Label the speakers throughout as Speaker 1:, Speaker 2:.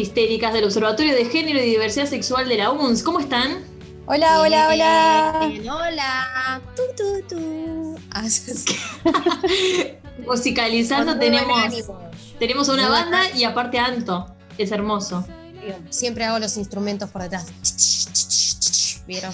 Speaker 1: Histéricas del Observatorio de Género y Diversidad Sexual de la UNS. ¿Cómo están?
Speaker 2: Hola, hola, hola.
Speaker 3: Bien, hola. Tu, tu, tu. Ah,
Speaker 1: Musicalizando
Speaker 3: Con
Speaker 1: tenemos, tenemos a una banda y aparte a Anto. Es hermoso.
Speaker 3: Siempre hago los instrumentos por detrás. ¿Vieron?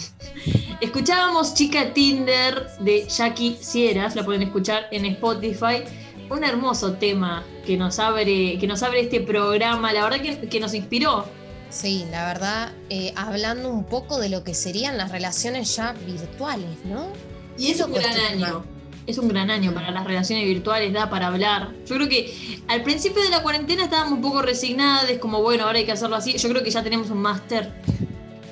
Speaker 1: Escuchábamos Chica Tinder de Jackie Sieras, la pueden escuchar en Spotify. Un hermoso tema que nos abre, que nos abre este programa, la verdad que, que nos inspiró.
Speaker 3: Sí, la verdad, eh, hablando un poco de lo que serían las relaciones ya virtuales, ¿no?
Speaker 1: Y es un gran año. Es un gran año para las relaciones virtuales, da para hablar. Yo creo que al principio de la cuarentena estábamos un poco resignadas, como bueno, ahora hay que hacerlo así. Yo creo que ya tenemos un máster.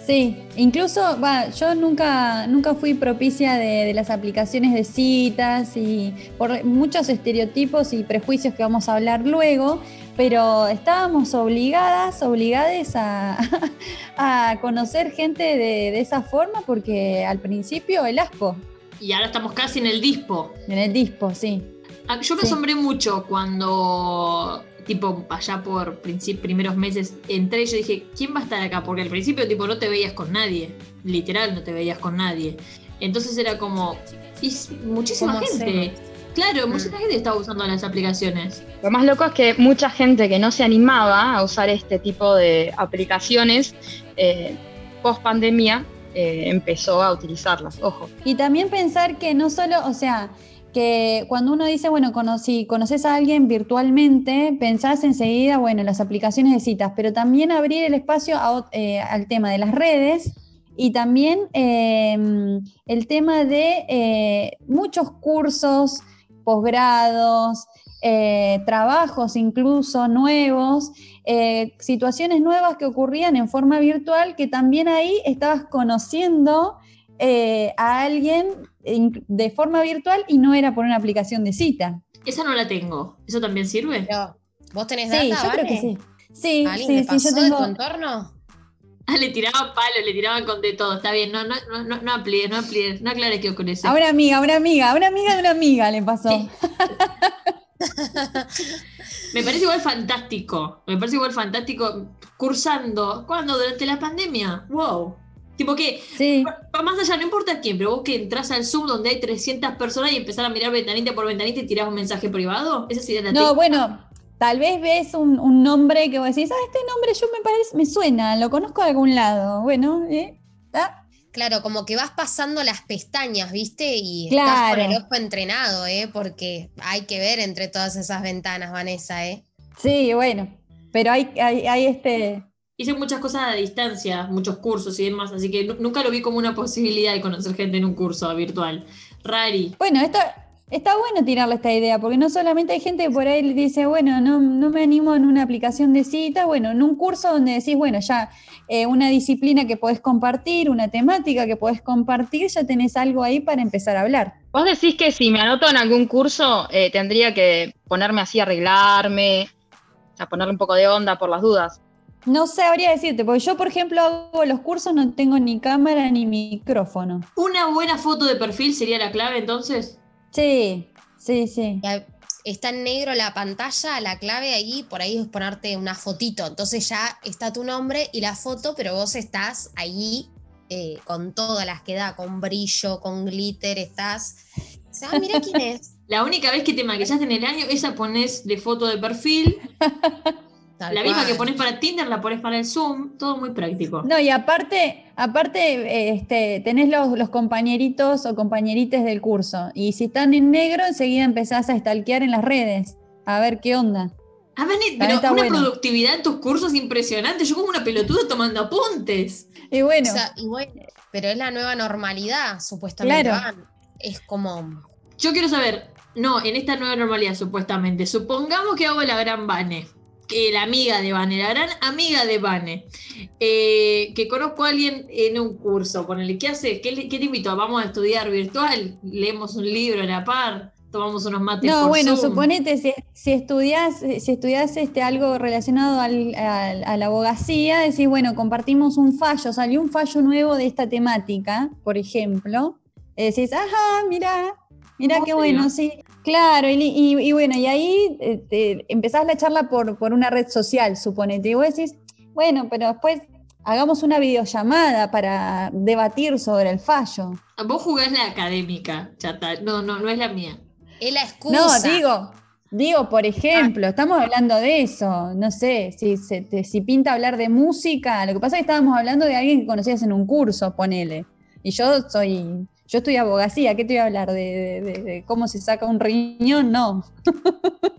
Speaker 2: Sí, incluso, va, yo nunca, nunca fui propicia de, de las aplicaciones de citas y por muchos estereotipos y prejuicios que vamos a hablar luego, pero estábamos obligadas, obligadas a, a conocer gente de, de esa forma porque al principio el asco,
Speaker 1: Y ahora estamos casi en el dispo.
Speaker 2: en el dispo, sí.
Speaker 1: Ah, Yo me
Speaker 2: Sí.
Speaker 1: asombré mucho cuando, tipo, allá por primeros meses entré y yo dije, ¿quién va a estar acá? Porque al principio, tipo, no te veías con nadie. Literal, no te veías con nadie. Entonces era como, y muchísima
Speaker 3: ¿Cómo
Speaker 1: gente. Claro, mucha gente estaba usando las aplicaciones.
Speaker 4: Lo más loco es que mucha gente que no se animaba a usar este tipo de aplicaciones eh, post pandemia empezó a utilizarlas. Ojo.
Speaker 2: Y también pensar que no solo, o sea, que cuando uno dice, bueno, si conoces a alguien virtualmente, pensás enseguida, bueno, las aplicaciones de citas, pero también abrir el espacio eh, al tema de las redes y también eh, el tema de eh, muchos cursos, posgrados, eh, trabajos incluso nuevos, situaciones nuevas que ocurrían en forma virtual, que también ahí estabas conociendo eh, a alguien de forma virtual y no era por una aplicación de cita.
Speaker 1: Esa no la tengo. ¿Eso también sirve?
Speaker 3: Pero, ¿vos tenés
Speaker 2: Sí,
Speaker 3: data,
Speaker 2: yo creo
Speaker 3: Vane?
Speaker 2: que sí. Sí,
Speaker 3: ¿Alguien
Speaker 2: sí,
Speaker 3: le
Speaker 2: sí,
Speaker 3: pasó
Speaker 2: yo
Speaker 3: de tu
Speaker 2: tengo.
Speaker 3: entorno?
Speaker 1: Ah, le tiraban palo, le tiraban con de todo. Está bien, no, no, no, no, no amplíes, no amplíes, no aclares qué ocurre.
Speaker 2: A una amiga, a una amiga, a una amiga de una amiga le pasó.
Speaker 1: Sí. Me parece igual fantástico. Me parece igual fantástico cursando. ¿Cuándo? Durante la pandemia. Wow. Tipo que,
Speaker 2: Sí.
Speaker 1: más allá, no importa quién, pero vos que entras al Zoom donde hay 300 personas y empezar a mirar ventanita por ventanita y tirás un mensaje privado. Esa sería la
Speaker 2: No,
Speaker 1: técnica.
Speaker 2: bueno, tal vez ves un, un nombre que vos decís, ah, este nombre yo me parece, me suena, lo conozco de algún lado. Bueno, ¿eh? Ah,
Speaker 3: Claro, como que vas pasando las pestañas, ¿viste? Y
Speaker 2: Claro.
Speaker 3: estás con el ojo entrenado, ¿eh? Porque hay que ver entre todas esas ventanas, Vanessa, ¿eh?
Speaker 2: Sí, bueno. Pero hay, hay, hay este.
Speaker 1: Hice muchas cosas a distancia, muchos cursos y demás, así que nu- nunca lo vi como una posibilidad de conocer gente en un curso virtual. Rari.
Speaker 2: Bueno, esto está bueno tirarle esta idea, porque no solamente hay gente que por ahí dice, bueno, no, no me animo en una aplicación de cita, bueno, en un curso donde decís, bueno, ya eh, una disciplina que podés compartir, una temática que podés compartir, ya tenés algo ahí para empezar a hablar.
Speaker 4: Vos decís que si me anoto en algún curso eh, tendría que ponerme así, arreglarme, o sea, ponerle un poco de onda por las dudas.
Speaker 2: No sabría decirte, porque yo, por ejemplo, hago los cursos, no tengo ni cámara ni micrófono.
Speaker 1: ¿Una buena foto de perfil sería la clave entonces?
Speaker 2: Sí, sí, sí.
Speaker 3: Está en negro la pantalla, la clave ahí, por ahí es ponerte una fotito. Entonces ya está tu nombre y la foto, pero vos estás ahí eh, con todas las que da, con brillo, con glitter, estás. O sea, ah, mira quién es.
Speaker 1: La única vez que te maquillaste en el año, esa pones de foto de perfil.
Speaker 3: Tal
Speaker 1: la misma que pones para Tinder, la pones para el Zoom. Todo muy práctico.
Speaker 2: No, y aparte, aparte este, tenés los, los compañeritos o compañerites del curso. Y si están en negro, enseguida empezás a stalkear en las redes. A ver qué onda.
Speaker 1: Ah,
Speaker 2: También
Speaker 1: pero una
Speaker 2: bueno.
Speaker 1: productividad en tus cursos impresionante. Yo como una pelotuda tomando apuntes.
Speaker 2: Y bueno,
Speaker 3: O sea, y bueno, pero es la nueva normalidad, supuestamente.
Speaker 2: Claro.
Speaker 3: Es como.
Speaker 1: Yo quiero saber, no, en esta nueva normalidad supuestamente, supongamos que hago la gran Vane, que la amiga de Vane, la gran amiga de Vane, eh, que conozco a alguien en un curso, ponele, ¿qué haces? ¿Qué, le- qué te invito? ¿Vamos a estudiar virtual? ¿Leemos un libro a la par? ¿Tomamos unos mates
Speaker 2: no,
Speaker 1: por
Speaker 2: bueno,
Speaker 1: Zoom?
Speaker 2: suponete si, si estudias, si estudias este, algo relacionado al- al- a la abogacía, decís, bueno, compartimos un fallo, salió un fallo nuevo de esta temática, por ejemplo. eh, decís, ajá, mira, mira
Speaker 1: ¿Cómo
Speaker 2: qué bueno, sí. Claro, y, y- y bueno, y ahí eh, te- empezás la charla por, por una red social, suponete, y vos decís, bueno, pero después hagamos una videollamada para debatir sobre el fallo.
Speaker 1: Vos jugás la académica, chata. No, no, no es la mía.
Speaker 3: Es la excusa.
Speaker 2: No, digo, digo, por ejemplo, estamos hablando de eso, no sé, si, se te- si pinta hablar de música, lo que pasa es que estábamos hablando de alguien que conocías en un curso, ponele, y yo soy, yo estudié abogacía, ¿qué te voy a hablar? ¿De, de- de- de cómo se saca un riñón? No.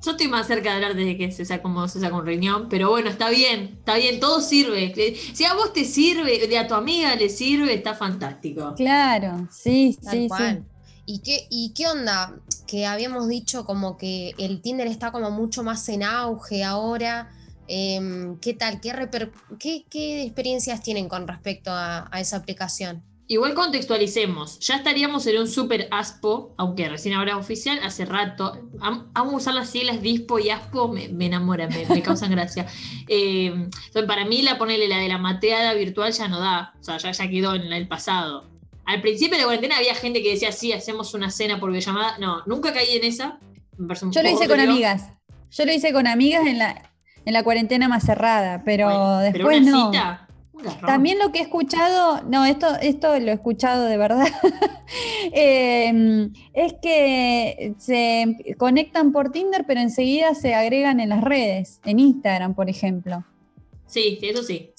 Speaker 1: Yo estoy más cerca de hablar desde que se saca, cómo se saca un riñón, pero bueno, está bien, está bien, todo sirve. Si a vos te sirve, de a tu amiga le sirve, está fantástico.
Speaker 2: Claro, sí,
Speaker 3: Tal
Speaker 2: sí,
Speaker 3: cual.
Speaker 2: sí.
Speaker 3: ¿Y qué, ¿Y qué onda? Que habíamos dicho como que el Tinder está como mucho más en auge ahora. Em, ¿Qué tal? ¿Qué, reper- qué, qué experiencias tienen con respecto a, a esa aplicación?
Speaker 1: Igual contextualicemos, ya estaríamos en un super ASPO, aunque recién ahora es oficial, hace rato. Am- Amo usar las siglas DISPO y ASPO, me, me enamoran, me, me causan gracia. Eh, para mí, la ponerle la de la mateada virtual ya no da, o sea, ya, ya quedó en el pasado. Al principio de la cuarentena había gente que decía, sí, hacemos una cena por videollamada. No, nunca caí en esa. Me
Speaker 2: Yo lo hice con amigas. Yo lo hice con amigas en la, en la cuarentena más cerrada, pero
Speaker 1: Bueno, pero
Speaker 2: después
Speaker 1: una
Speaker 2: no.
Speaker 1: cita,
Speaker 2: También lo que he escuchado, no, esto, esto lo he escuchado de verdad, eh, es que se conectan por Tinder, pero enseguida se agregan en las redes, en Instagram, por ejemplo.
Speaker 1: Sí, eso sí.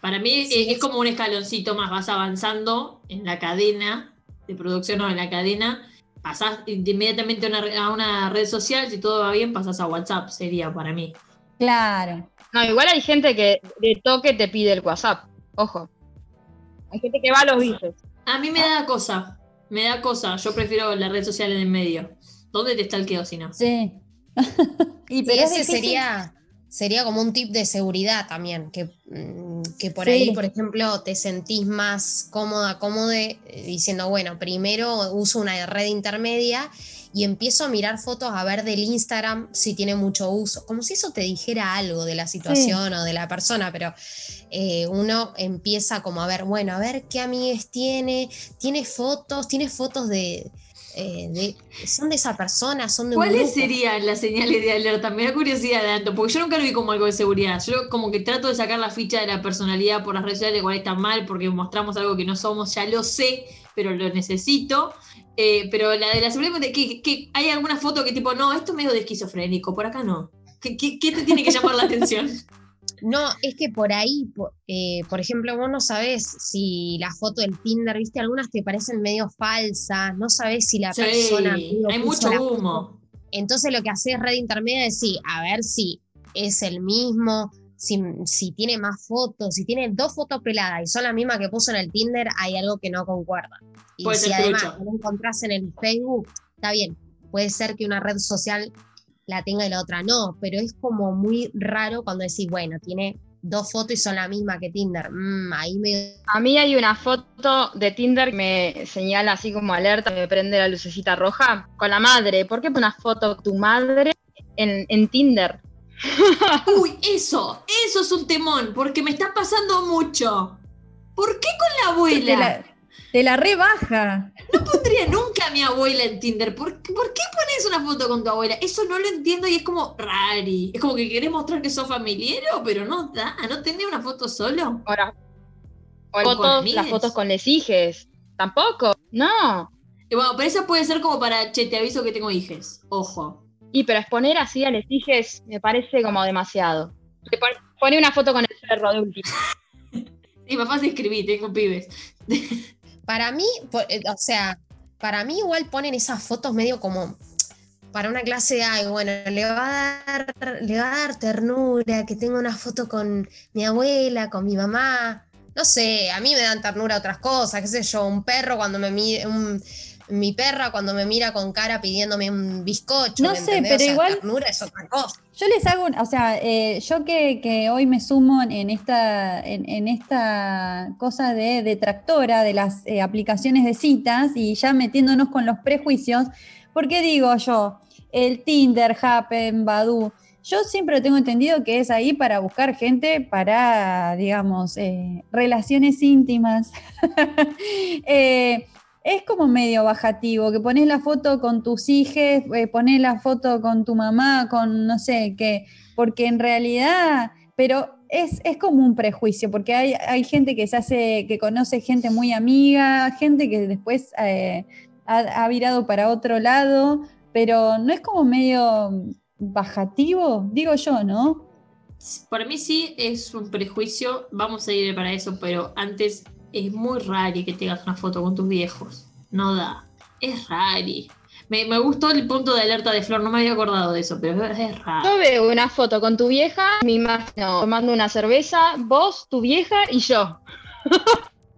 Speaker 1: Para mí
Speaker 3: Sí,
Speaker 1: es como un escaloncito más, vas avanzando en la cadena de producción o en la cadena, pasás inmediatamente a una, a una red social, si todo va bien, pasás a WhatsApp, sería para mí.
Speaker 2: Claro.
Speaker 4: No, igual hay gente que de toque te pide el WhatsApp. Ojo. Hay gente que va a los bices.
Speaker 1: A mí me da cosa, me da cosa, yo prefiero la red social en el medio. ¿Dónde te stalkeo si no?
Speaker 2: Sí. y pero es
Speaker 3: ese sería, sería como un tip de seguridad también, que, mm, que por
Speaker 2: Sí.
Speaker 3: ahí, por ejemplo, te sentís más cómoda, cómodo diciendo, bueno, primero uso una red intermedia y empiezo a mirar fotos a ver del Instagram si tiene mucho uso, como si eso te dijera algo de la situación o de la persona, pero eh, uno empieza como a ver, bueno, a ver qué amigues tiene, tiene fotos, tiene fotos de... eh, de- son de esa persona, son de
Speaker 1: ¿Cuáles serían las señales de alerta? Me da curiosidad de Anto, porque yo nunca lo vi como algo de seguridad. Yo como que trato de sacar la ficha de la personalidad por las redes sociales, igual está mal porque mostramos algo que no somos, ya lo sé, pero lo necesito. Eh, pero la de la seguridad, que, que hay alguna foto que tipo, no, esto es medio de esquizofrénico, por acá no. ¿Qué, qué- qué te tiene que llamar la atención?
Speaker 3: No, es que por ahí, po- eh, por ejemplo, vos no sabés si la foto del Tinder, viste, algunas te parecen medio falsas, no sabés si la
Speaker 1: Sí,
Speaker 3: persona.
Speaker 1: hay mucho
Speaker 3: foto.
Speaker 1: humo.
Speaker 3: Entonces lo que haces red intermedia es sí, a ver si es el mismo, si, si tiene más fotos, si tiene dos fotos peladas y son las mismas que puso en el Tinder, hay algo que no concuerda. Y
Speaker 1: Puede
Speaker 3: si
Speaker 1: ser
Speaker 3: además no encontrás en el Facebook, está bien, puede ser que una red social la tenga y la otra no, pero es como muy raro cuando decís, bueno, tiene dos fotos y son la misma que Tinder. Mm, ahí me...
Speaker 4: A mí hay una foto de Tinder que me señala así como alerta, me prende la lucecita roja con la madre. ¿Por qué pones foto de tu madre en, en Tinder?
Speaker 1: Uy, eso, eso es un temón, porque me está pasando mucho. ¿Por qué con la abuela?
Speaker 2: Te la, te la rebaja.
Speaker 1: No pondría nunca a mi abuela en Tinder. ¿Por, qué- por qué pones una foto con tu abuela? Eso no lo entiendo y es como rari. Es como que querés mostrar que sos familiero, pero no da. ¿No tenés una foto solo?
Speaker 4: Ahora, fotos, las fotos con les hijes. Tampoco. No.
Speaker 1: Y bueno, pero esa puede ser como para, che, te aviso que tengo hijes. Ojo.
Speaker 4: Y pero exponer así a les hijes me parece como demasiado. Pone una foto con el perro de último.
Speaker 1: Sí, más fácil escribí, tengo pibes.
Speaker 3: Para mí, eh, o sea, para mí igual ponen esas fotos medio como para una clase de ay, bueno, le va a dar, le va a dar ternura que tenga una foto con mi abuela, con mi mamá. No sé, a mí me dan ternura otras cosas, qué sé yo, un perro cuando me mira, mi perra cuando me mira con cara pidiéndome un bizcocho.
Speaker 2: No
Speaker 3: ¿me
Speaker 2: sé, pero
Speaker 3: O sea,
Speaker 2: igual-
Speaker 3: Ternura es otra cosa.
Speaker 2: Yo les hago, un- o sea, eh, yo que, que hoy me sumo en esta, en, en esta cosa de detractora de las eh, aplicaciones de citas y ya metiéndonos con los prejuicios, porque digo yo, el Tinder, Happen, Badoo, yo siempre tengo entendido que es ahí para buscar gente para, digamos, eh, relaciones íntimas. Eh, es como medio bajativo, que pones la foto con tus hijos, eh, pones la foto con tu mamá, con no sé qué, porque en realidad, pero es, es como un prejuicio, porque hay, hay, gente que se hace, que conoce gente muy amiga, gente que después eh, ha, ha virado para otro lado, pero no es como medio bajativo, digo yo, ¿no?
Speaker 1: Para mí sí es un prejuicio, vamos a ir para eso, pero antes es muy raro que tengas una foto con tus viejos. No da. Es raro. Me, me, gustó el punto de alerta de Flor, no me había acordado de eso, pero es raro.
Speaker 4: Yo veo una foto con tu vieja, me imagino tomando una cerveza, vos, tu vieja y yo.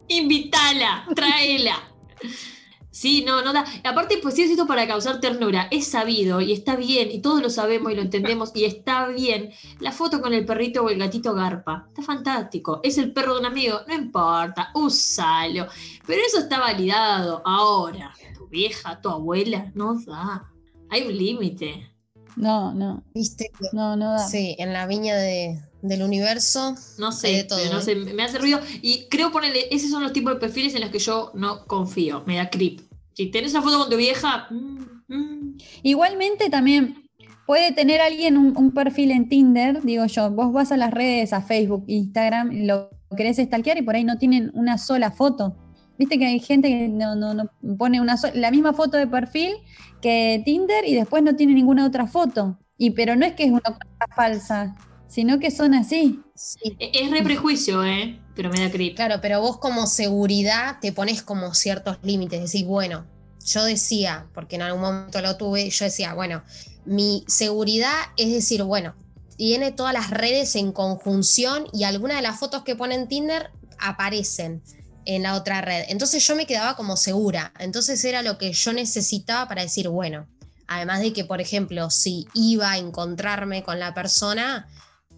Speaker 1: Invítala, tráela. Sí, no, no da. Aparte, pues sí es esto para causar ternura. Es sabido y está bien, y todos lo sabemos y lo entendemos, y está bien. La foto con el perrito o el gatito garpa. Está fantástico. Es el perro de un amigo, no importa, usalo. Pero eso está validado. Ahora, tu vieja, tu abuela, no da. Hay un límite.
Speaker 2: No, no.
Speaker 3: ¿Viste?
Speaker 2: No, no da.
Speaker 3: Sí, en la viña de, del universo.
Speaker 1: No sé, de todo, no sé, me hace ruido. Y creo ponerle, esos son los tipos de perfiles en los que yo no confío, me da creep. Si tenés una foto con tu vieja. Mm, mm.
Speaker 2: Igualmente también puede tener alguien un, un, perfil en Tinder, digo yo, vos vas a las redes, a Facebook, Instagram, lo querés stalkear y por ahí no tienen una sola foto. Viste que hay gente que no, no, no pone una la misma foto de perfil que Tinder y después no tiene ninguna otra foto. Y pero no es que es una cosa falsa, sino que son así.
Speaker 1: Sí. Es re prejuicio, ¿eh? Pero me da creep.
Speaker 3: Claro, pero vos como seguridad te pones como ciertos límites. Decís, bueno, yo decía, porque en algún momento lo tuve, yo decía, bueno, mi seguridad es decir, bueno, tiene todas las redes en conjunción y algunas de las fotos que pone en Tinder aparecen en la otra red. Entonces yo me quedaba como segura. Entonces era lo que yo necesitaba para decir, bueno, además de que, por ejemplo, si iba a encontrarme con la persona,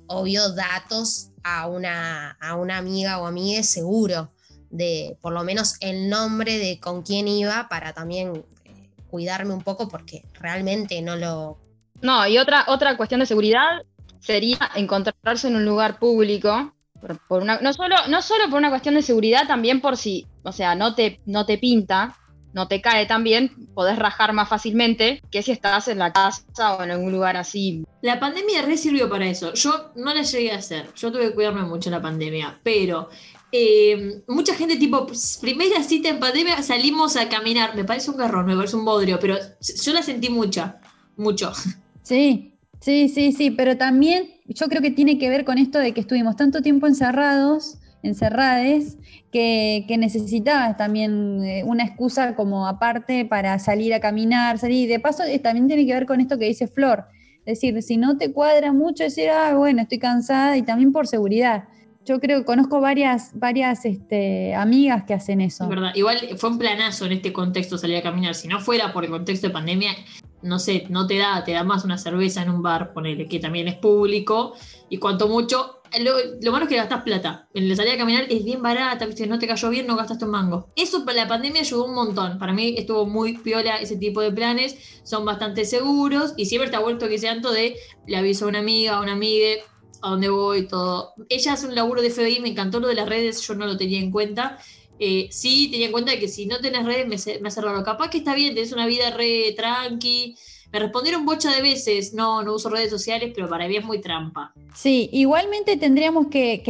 Speaker 3: obvio datos a una, a una amiga o amiga seguro, de por lo menos el nombre de con quién iba para también eh, cuidarme un poco porque realmente no lo...
Speaker 4: No, y otra, otra cuestión de seguridad sería encontrarse en un lugar público, por una, no, solo, no solo por una cuestión de seguridad, también por si, o sea, no te, no te pinta, no te cae tan bien, podés rajar más fácilmente que si estás en la casa o en algún lugar así.
Speaker 1: La pandemia re sirvió para eso. Yo no la llegué a hacer. Yo tuve que cuidarme mucho en la pandemia, pero eh, mucha gente tipo, primera cita en pandemia salimos a caminar. Me parece un garrón, me parece un bodrio, pero yo la sentí mucha, mucho.
Speaker 2: Sí, sí, sí, sí, pero también yo creo que tiene que ver con esto de que estuvimos tanto tiempo encerrados encerrades, que, necesitabas también eh, una excusa como aparte para salir a caminar, salir. De paso, eh, también tiene que ver con esto que dice Flor. Es decir, si no te cuadra mucho, decir, ah, bueno, estoy cansada y también por seguridad. Yo creo que conozco varias, varias este, amigas que hacen eso.
Speaker 1: Igual fue un planazo en este contexto salir a caminar. Si no fuera por el contexto de pandemia, no sé, no te da, te da más una cerveza en un bar, ponele, que también es público, y cuanto mucho, lo, lo malo es que gastas plata. En la salida a caminar es bien barata, si no te cayó bien, no gastaste un mango. Eso para la pandemia ayudó un montón. Para mí estuvo muy piola ese tipo de planes, son bastante seguros, y siempre te ha vuelto que tanto de le aviso a una amiga, a una amiga, a dónde voy, todo. Ella hace un laburo de FBI, me encantó lo de las redes, yo no lo tenía en cuenta. Eh, sí, tenía en cuenta que si no tenés redes me, me hace raro. Capaz que está bien, tenés una vida re tranqui. Me respondieron bocha de veces, no, no uso redes sociales, pero para mí es muy trampa.
Speaker 2: Sí, igualmente tendríamos que,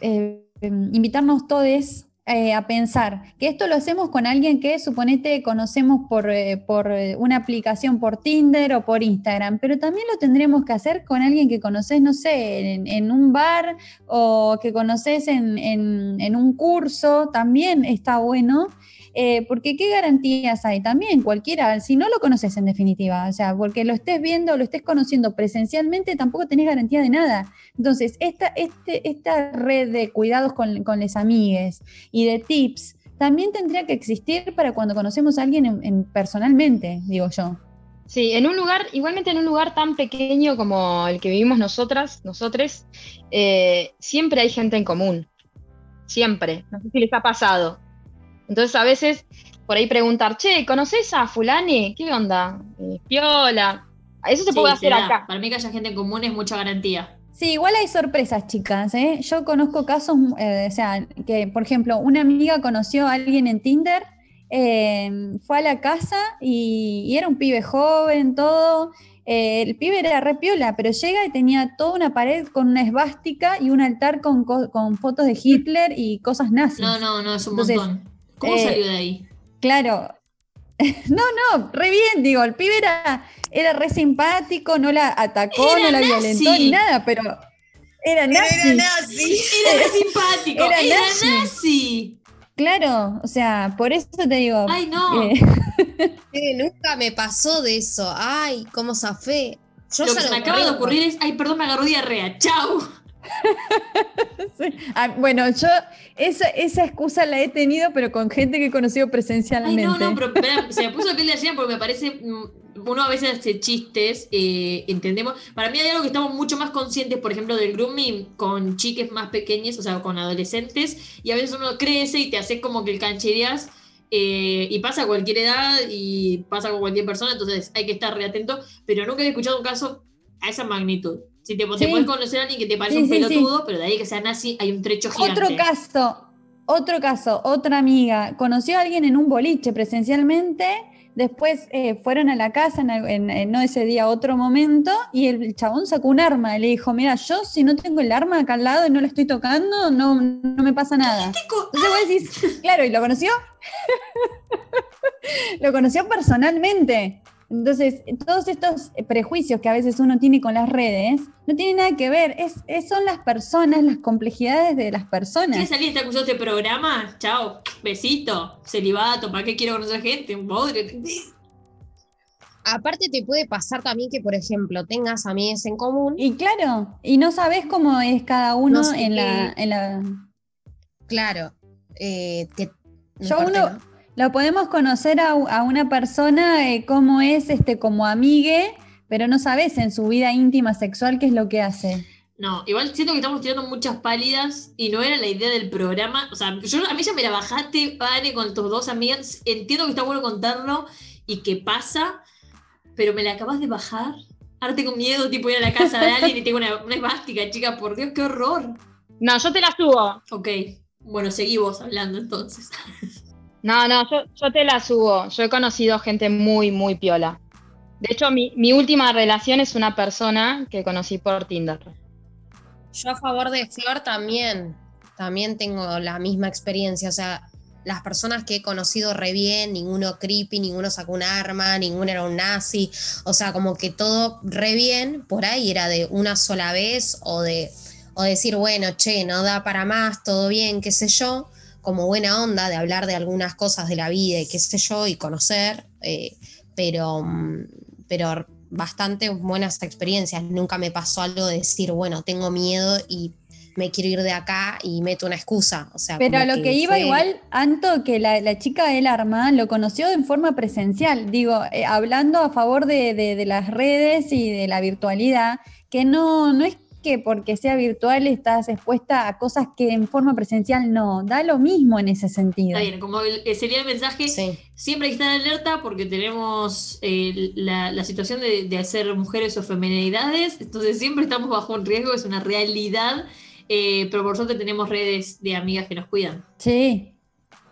Speaker 2: eh, invitarnos todos eh, a pensar que esto lo hacemos con alguien que suponete conocemos por, eh, por una aplicación por Tinder o por Instagram, pero también lo tendríamos que hacer con alguien que conoces, no sé, en, un bar o que conoces en, en, un curso, también está bueno. Eh, porque qué garantías hay también cualquiera, si no lo conoces en definitiva, o sea, porque lo estés viendo, lo estés conociendo presencialmente, tampoco tenés garantía de nada. Entonces, esta, este, esta red de cuidados con, con les amigues y de tips también tendría que existir para cuando conocemos a alguien en, en personalmente, digo yo.
Speaker 4: Sí, en un lugar, igualmente en un lugar tan pequeño como el que vivimos nosotras, nosotros, eh, siempre hay gente en común. Siempre. No sé si les ha pasado. Entonces a veces por ahí preguntar, che, ¿conoces a fulani? ¿Qué onda? Eh, piola. Eso se
Speaker 1: Sí,
Speaker 4: puede hacer acá.
Speaker 1: Para mí que haya gente en común es mucha garantía.
Speaker 2: Sí, igual hay sorpresas, chicas. ¿eh? Yo conozco casos, eh, o sea, que por ejemplo, una amiga conoció a alguien en Tinder eh, fue a la casa y, y era un pibe joven, todo. Eh, el pibe era re piola, pero llega y tenía toda una pared con una esvástica y un altar con, co- con fotos de Hitler y cosas nazis.
Speaker 1: No, no, no, es un
Speaker 2: Entonces,
Speaker 1: montón. ¿Cómo
Speaker 2: eh,
Speaker 1: salió de ahí?
Speaker 2: Claro. No, no, re bien, digo, el pibe era, era re simpático, no la atacó,
Speaker 1: Era
Speaker 2: no la
Speaker 1: nazi.
Speaker 2: violentó ni nada, pero era nazi.
Speaker 1: Era re simpático.
Speaker 2: era
Speaker 1: Era,
Speaker 2: nazi.
Speaker 1: nazi.
Speaker 2: Claro, o sea, por eso te digo.
Speaker 1: Ay, no.
Speaker 2: eh,
Speaker 3: Eh, nunca me pasó de eso. Ay, cómo zafé. Yo
Speaker 1: Lo que me acaba de ocurrir es, ay, perdón, me agarró diarrea. Chau.
Speaker 2: sí. Ah, bueno, yo esa, esa excusa la he tenido, pero con gente que he conocido
Speaker 1: Ay,
Speaker 2: presencialmente.
Speaker 1: no, no, pero se me puso la piel de gallina porque me parece. mm, Uno a veces hace chistes, eh, entendemos. Para mí hay algo que estamos mucho más conscientes, por ejemplo, del grooming con chiques más pequeñas, o sea, con adolescentes, y a veces uno crece y te hace como que el canchereas. eh, y pasa a cualquier edad y pasa con cualquier persona, entonces hay que estar re atento. Pero nunca he escuchado un caso a esa magnitud. Si te, puedes conocer a alguien que te parece
Speaker 2: Sí,
Speaker 1: un pelotudo, pero de ahí que sea nazi hay un trecho gigante.
Speaker 2: Otro caso, otro caso, otra amiga conoció a alguien en un boliche presencialmente, después eh, fueron a la casa, en, en- en- no ese día, otro momento, y el chabón sacó un arma y le dijo, mira, yo si no tengo el arma acá al lado y no la estoy tocando, no, no me pasa nada. Entonces vos decís, claro, ¿y lo conoció? lo conoció personalmente. Entonces, todos estos prejuicios que a veces uno tiene con las redes no tienen nada que ver, es, es- son las personas, las complejidades de las personas.
Speaker 1: ¿Quieres salir está acusado este programa? Chao. Besito. Celibato. ¿Para qué quiero conocer gente? Un bodrio.
Speaker 3: Aparte te puede pasar también que, por ejemplo, tengas amigos en común.
Speaker 2: Y claro, y no sabes cómo es cada uno
Speaker 3: No sé
Speaker 2: en, la,
Speaker 3: qué-
Speaker 2: en la...
Speaker 3: Claro. eh, que,
Speaker 2: Yo uno-
Speaker 3: ¿no?
Speaker 2: Lo podemos conocer a, a una persona eh, cómo es este, como amigue, pero no sabes en su vida íntima sexual qué es lo que hace.
Speaker 1: No, igual siento que estamos tirando muchas pálidas y no era la idea del programa. O sea, yo, a mí ya me la bajaste, Vane, con tus dos amigas. Entiendo que está bueno contarlo y que pasa, pero me la acabas de bajar. Ahora tengo miedo, tipo, ir a la casa de alguien y tengo una, una esvástica, chica. Por Dios, qué horror.
Speaker 4: No, yo te la subo.
Speaker 1: Ok, bueno, seguí vos hablando entonces.
Speaker 4: No, no, yo, yo te la subo. Yo he conocido gente muy, muy piola. De hecho, mi, última relación es una persona que conocí por Tinder.
Speaker 3: Yo a favor de Flor también, también tengo la misma experiencia, o sea, las personas que he conocido re bien, ninguno creepy, ninguno sacó un arma, ninguno era un nazi, o sea, como que todo re bien, por ahí era de una sola vez o de o decir, bueno, che, no da para más, todo bien, qué sé yo, como buena onda de hablar de algunas cosas de la vida y qué sé yo, y conocer, eh, pero, mm, pero bastante buenas experiencias. Nunca me pasó algo de decir, bueno, tengo miedo y me quiero ir de acá y meto una excusa. O sea,
Speaker 2: Pero lo que, iba
Speaker 3: fue-
Speaker 2: igual, Anto, que la, la chica del arma lo conoció en forma presencial, digo, eh, hablando a favor de, de- de las redes y de la virtualidad, que no, no es que porque sea virtual estás expuesta a cosas que en forma presencial no, da lo mismo en ese sentido.
Speaker 1: Está bien, como el- sería el mensaje,
Speaker 3: Sí.
Speaker 1: siempre hay que estar alerta porque tenemos eh, la, la situación de, de ser mujeres o feminidades, entonces siempre estamos bajo un riesgo, es una realidad, eh, pero por suerte tenemos redes de amigas que nos cuidan.
Speaker 2: Sí,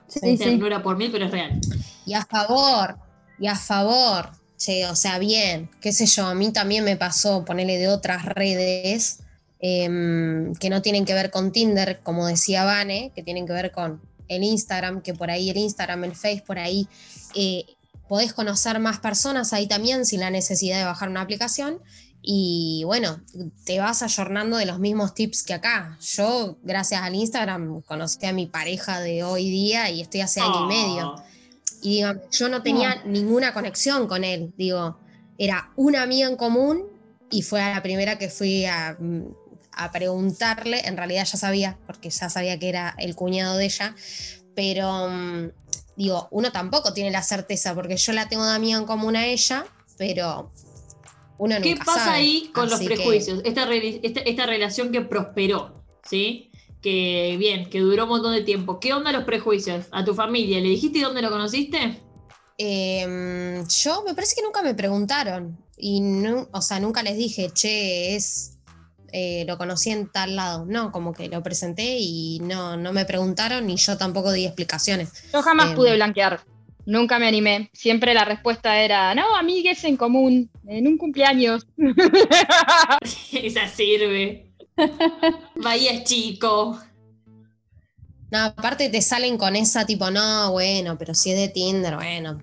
Speaker 2: sí.
Speaker 1: No era por mí, pero es real.
Speaker 3: Y a favor, y a favor, che, o sea, bien, qué sé yo, a mí también me pasó ponerle de otras redes em, que no tienen que ver con Tinder, como decía Vane, que tienen que ver con el Instagram, que por ahí el Instagram, el Face, por ahí eh, podés conocer más personas ahí también sin la necesidad de bajar una aplicación. Y bueno, te vas ayornando de los mismos tips que acá. Yo, gracias al Instagram, conocí a mi pareja de hoy día y estoy hace año y medio. Y digo, yo no tenía ninguna conexión con él. Digo, era una amiga en común y fue a la primera que fui a, mm, a preguntarle. En realidad ya sabía, porque ya sabía que era el cuñado de ella. Pero mm, digo, uno tampoco tiene la certeza, porque yo la tengo de amiga en común a ella, pero uno
Speaker 1: ¿Qué pasa
Speaker 3: sabe.
Speaker 1: ahí con los
Speaker 3: que-
Speaker 1: prejuicios? Esta, esta, esta relación que prosperó, ¿sí? Que bien, que duró un montón de tiempo. ¿Qué onda los prejuicios? ¿A tu familia? ¿Le dijiste dónde lo conociste?
Speaker 3: Eh, yo me parece que nunca me preguntaron y no, o sea, nunca les dije, che, es, eh, lo conocí en tal lado. No, como que lo presenté y no, no me preguntaron y yo tampoco di explicaciones.
Speaker 4: Yo jamás
Speaker 3: Em.
Speaker 4: pude blanquear. Nunca me animé. Siempre la respuesta era, no, amigues en común, en un cumpleaños.
Speaker 1: Esa sirve. Bahía chico.
Speaker 3: No, aparte te salen con esa tipo, no, bueno, pero si es de Tinder, bueno,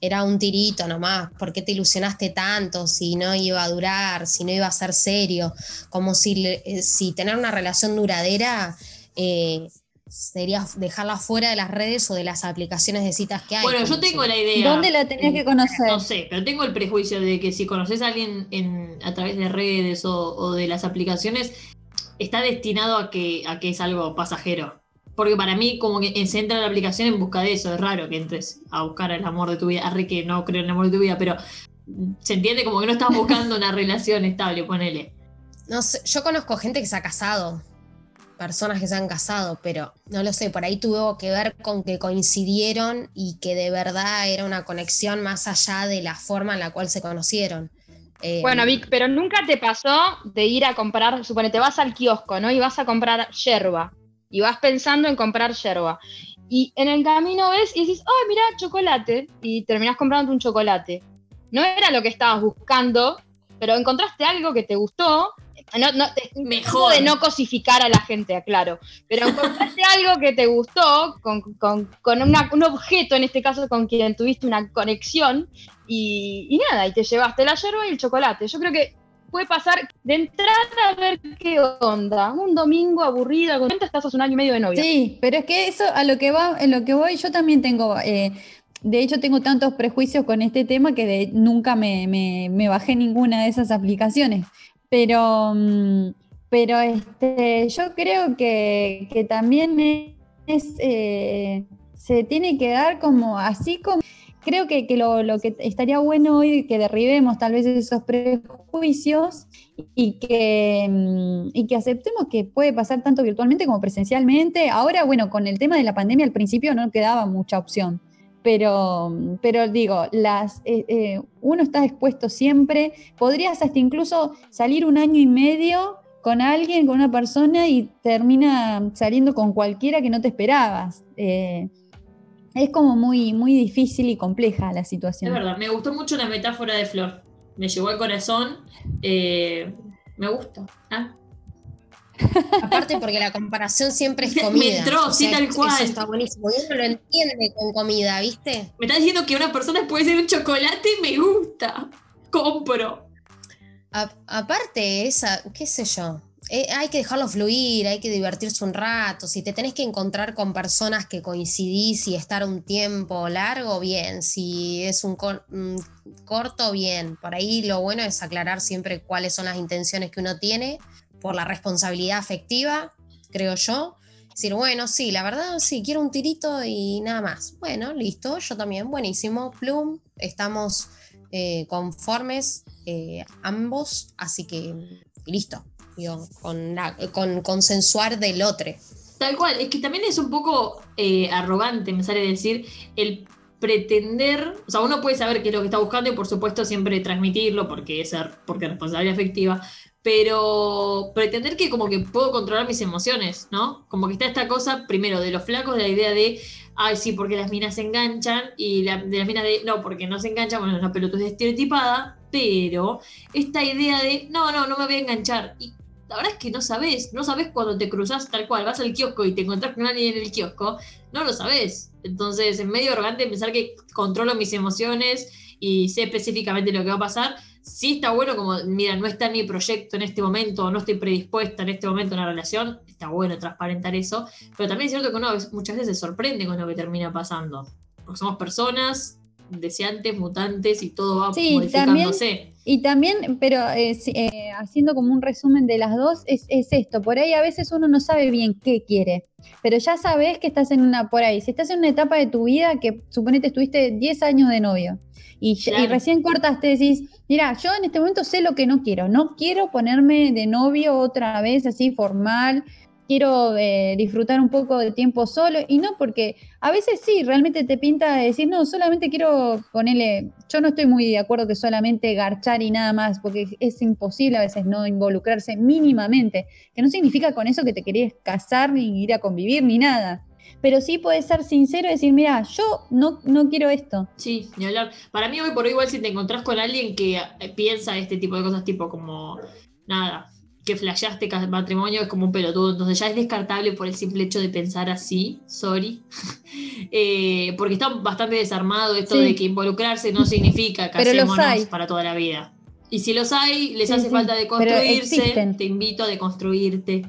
Speaker 3: era un tirito nomás, ¿por qué te ilusionaste tanto si no iba a durar, si no iba a ser serio? Como si, eh, si tener una relación duradera eh, sería dejarla fuera de las redes o de las aplicaciones de citas que hay.
Speaker 1: Bueno, yo tengo la idea.
Speaker 2: ¿Dónde la tenés que conocer?
Speaker 1: No sé, pero tengo el prejuicio de que si conoces a alguien en, a través de redes o, o de las aplicaciones, está destinado a que, a que es algo pasajero. Porque para mí, como que se entra en la aplicación en busca de eso. Es raro que entres a buscar el amor de tu vida. Arre que no creo en el amor de tu vida, pero se entiende como que no estás buscando una relación estable, ponele.
Speaker 3: No sé, yo conozco gente que se ha casado, personas que se han casado, pero no lo sé, por ahí tuvo que ver con que coincidieron y que de verdad era una conexión más allá de la forma en la cual se conocieron. Eh,
Speaker 4: Bueno, Vic, pero nunca te pasó de ir a comprar, suponete, vas al kiosco, ¿no? Y vas a comprar yerba. Y vas pensando en comprar yerba. Y en el camino ves y dices, oh, mira, chocolate. Y terminás comprando un chocolate. No era lo que estabas buscando, pero encontraste algo que te gustó. No, no, te-
Speaker 1: Mejor.
Speaker 4: de no cosificar a la gente, aclaro. Pero encontraste algo que te gustó con, con- con una- un objeto, en este caso con quien tuviste una conexión, y, y nada, y te llevaste la yerba y el chocolate. Yo creo que puede pasar de entrada a ver qué onda. Un domingo aburrido, con estás hace un año y medio de novia.
Speaker 2: Sí, pero es que eso a lo que va, en lo que voy, yo también tengo, eh, de hecho tengo tantos prejuicios con este tema que de- nunca me, me- me bajé ninguna de esas aplicaciones. Pero, mm, pero este, yo creo que, que también es, eh, se tiene que dar como así como creo que, que lo, lo que estaría bueno hoy que derribemos tal vez esos prejuicios y que, mm, y que aceptemos que puede pasar tanto virtualmente como presencialmente. Ahora, bueno, con el tema de la pandemia al principio no quedaba mucha opción, pero, pero digo, las, eh, eh, uno está expuesto siempre, podrías hasta incluso salir un año y medio con alguien, con una persona y termina saliendo con cualquiera que no te esperabas. Eh, es como muy, muy difícil y compleja la
Speaker 1: Es
Speaker 2: situación.
Speaker 1: verdad, me gustó mucho la metáfora de Flor. Me llegó al corazón. me gusta. Ah,
Speaker 3: Aparte porque la comparación siempre es
Speaker 1: Me
Speaker 3: comida.
Speaker 1: entró, sí, tal
Speaker 3: eso
Speaker 1: cual.
Speaker 3: está buenísimo. Y uno lo entiende con comida, ¿viste?
Speaker 1: Me estás diciendo que una persona puede ser un chocolate, me gusta. Compro.
Speaker 3: A- aparte, esa, qué sé yo, eh, hay que dejarlo fluir, hay que divertirse un rato. Si te tenés que encontrar con personas que coincidís y estar un tiempo largo, bien. Si es un, cor- un corto, bien. Por ahí lo bueno es aclarar siempre cuáles son las intenciones que uno tiene por la responsabilidad afectiva, creo yo. Decir, bueno, sí, la verdad, sí, quiero un tirito y nada más. Bueno, listo, yo también, buenísimo. Plum, estamos eh, conformes eh, ambos, así que listo. Digo, con, la- con consensuar del otro.
Speaker 1: Tal cual, es que también es un poco eh, arrogante, me sale decir, el pretender, o sea, uno puede saber qué es lo que está buscando y por supuesto siempre transmitirlo porque es, porque es responsabilidad afectiva, pero pretender que como que puedo controlar mis emociones, ¿no? Como que está esta cosa, primero, de los flacos, de la idea de, ay, sí, porque las minas se enganchan, y la, de las minas de, no, porque no se enganchan, bueno, la pelota es estereotipada, pero esta idea de, no, no, no me voy a enganchar. Y la verdad es que no sabes, no sabes cuando te cruzas tal cual, vas al kiosco y te encontrás con alguien en el kiosco, no lo sabes. Entonces es medio arrogante pensar que controlo mis emociones y sé específicamente lo que va a pasar. Sí está bueno como, mira, no está en mi proyecto en este momento, no estoy predispuesta en este momento a una relación, está bueno transparentar eso, pero también es cierto que uno muchas veces se sorprende con lo que termina pasando, porque somos personas deseantes, mutantes y todo va
Speaker 2: Sí,
Speaker 1: modificándose.
Speaker 2: Y también, pero eh, eh, haciendo como un resumen de las dos, es, es esto, por ahí a veces uno no sabe bien qué quiere, pero ya sabes que estás en una, por ahí, si estás en una etapa de tu vida que suponete estuviste 10 años de novio y, recién cortaste, decís, mira, yo en este momento sé lo que no quiero, no quiero ponerme de novio otra vez así formal, quiero eh, disfrutar un poco de tiempo solo y no porque a veces sí, realmente te pinta decir, no, solamente quiero ponerle, yo no estoy muy de acuerdo que solamente garchar y nada más, porque es imposible a veces no involucrarse mínimamente, que no significa con eso que te querías casar ni ir a convivir ni nada. pero sí puedes ser sincero y decir, mira, yo no, no quiero esto.
Speaker 1: Sí, ni hablar. Para mí hoy por hoy igual si te encontrás con alguien que eh, piensa este tipo de cosas, tipo como, nada, que flasheaste matrimonio es como un pelotudo, entonces ya es descartable por el simple hecho de pensar así, sorry, eh, porque está bastante desarmado esto
Speaker 2: Sí.
Speaker 1: de que involucrarse no significa casémonos para toda la vida. Y si los hay, les
Speaker 2: Sí,
Speaker 1: hace
Speaker 2: sí,
Speaker 1: falta deconstruirse, te invito a deconstruirte.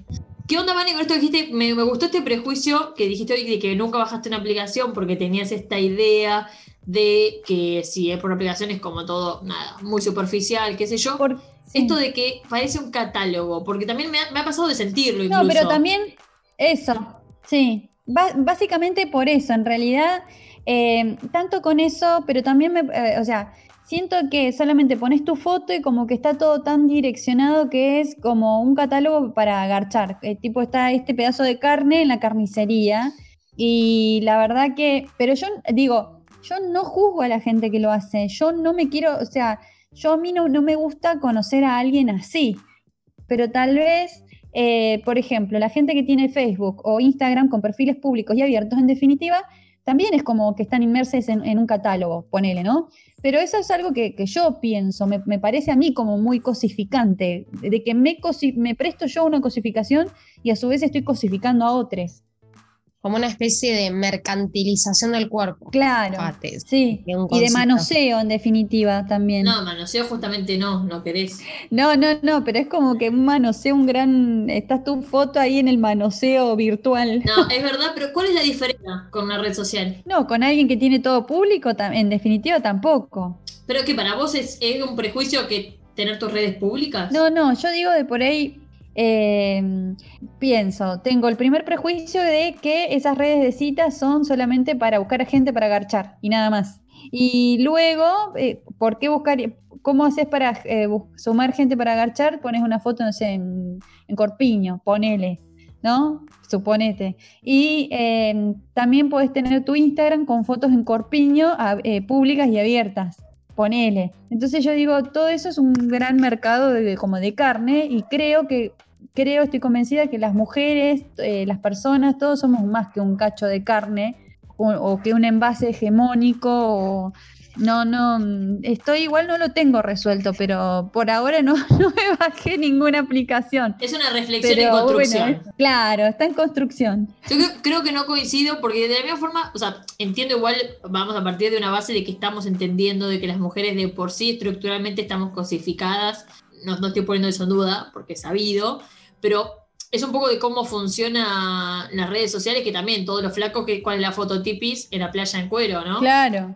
Speaker 1: ¿Qué onda, Vane, con esto que dijiste? Me, me gustó este prejuicio que dijiste hoy de que nunca bajaste una aplicación porque tenías esta idea de que si es por aplicación es como todo, nada, muy superficial, qué sé yo.
Speaker 2: Por- sí.
Speaker 1: Esto de que parece un catálogo, porque también me ha, me ha pasado de sentirlo incluso.
Speaker 2: No, pero también eso, sí. Ba- básicamente por eso, en realidad, eh, tanto con eso, pero también me, eh, o sea, siento que solamente pones tu foto y como que está todo tan direccionado que es como un catálogo para agarchar. Eh, tipo, está este pedazo de carne en la carnicería y la verdad que, pero yo digo, yo no juzgo a la gente que lo hace, yo no me quiero, o sea, yo a mí no, me gusta conocer a alguien así, pero tal vez eh, por ejemplo, la gente que tiene Facebook o Instagram con perfiles públicos y abiertos, en definitiva, también es como que están inmersos en, un catálogo, ponele, ¿no? Pero eso es algo que, yo pienso, me, parece a mí como muy cosificante, de que me, me presto yo una cosificación y a su vez estoy cosificando a otros.
Speaker 3: Como una especie de mercantilización del cuerpo.
Speaker 2: Claro, sí, y de manoseo en definitiva también.
Speaker 1: No, manoseo justamente no, no querés.
Speaker 2: No, no, no, pero es como que un manoseo, un gran. Estás tu foto ahí en el manoseo virtual.
Speaker 1: No, es verdad, pero ¿cuál es la diferencia con una red social?
Speaker 2: No, con alguien que tiene todo público, en definitiva tampoco.
Speaker 1: Pero que para vos es, es un prejuicio que tener tus redes públicas.
Speaker 2: No, no, yo digo de por ahí, eh, pienso, tengo el primer prejuicio de que esas redes de citas son solamente para buscar a gente para garchar y nada más. Y luego, eh, ¿por qué buscar, cómo haces para eh, sumar gente para garchar? Pones una foto, en, en Corpiño, ponele, ¿no? Suponete. Y eh, también puedes tener tu Instagram con fotos en Corpiño a- eh, públicas y abiertas. Ponele. Entonces yo digo, todo eso es un gran mercado de, como de carne y creo que, creo, estoy convencida que las mujeres, eh, las personas, todos somos más que un cacho de carne o, o que un envase hegemónico o... No, no, estoy igual no lo tengo resuelto, pero por ahora no, no me bajé ninguna aplicación.
Speaker 1: Es una reflexión
Speaker 2: Pero
Speaker 1: construcción.
Speaker 2: bueno, es- claro, está en construcción.
Speaker 1: Yo creo, creo que no coincido porque de la misma forma, o sea, entiendo igual, vamos a partir de una base de que estamos entendiendo de que las mujeres de por sí estructuralmente estamos cosificadas. No, no estoy poniendo eso en duda porque es sabido, pero es un poco de cómo funciona las redes sociales que también todos los flacos, que cuál es la fototipis en la playa en cuero, ¿no?
Speaker 2: Claro.